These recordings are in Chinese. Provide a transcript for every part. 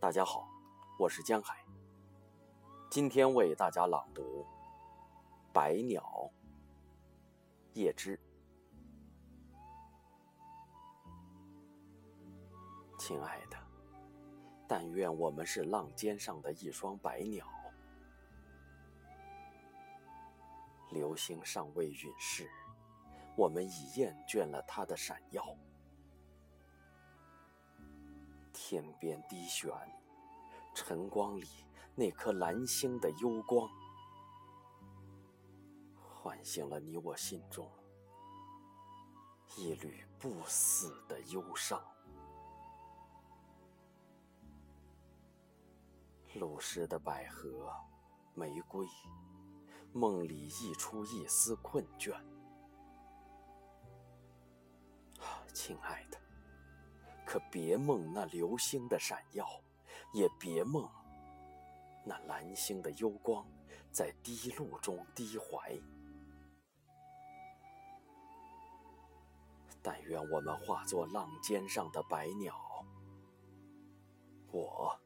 大家好，我是江海。今天为大家朗读《百鸟》叶芝。亲爱的，但愿我们是浪尖上的一双百鸟。流星尚未陨逝，我们已厌倦了它的闪耀。天边低悬，晨光里那颗蓝星的幽光，唤醒了你我心中一缕不死的忧伤。露湿的百合，玫瑰，梦里溢出一丝困倦。啊亲爱的。可别梦那流星的闪耀，也别梦那蓝星的幽光，在低露中低怀。但愿我们化作浪尖上的白鸟，我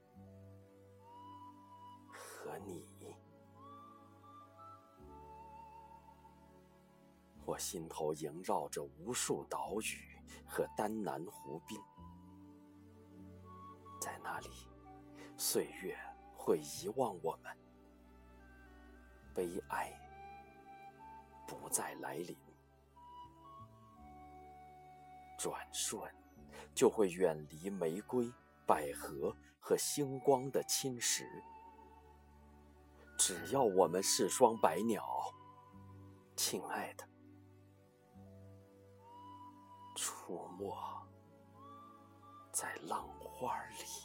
和你。我心头萦绕着无数岛屿和丹南湖滨。在那里，岁月会遗忘我们，悲哀不再来临，转瞬就会远离玫瑰、百合和星光的侵蚀。只要我们是双百鸟，亲爱的，出没。在浪花里。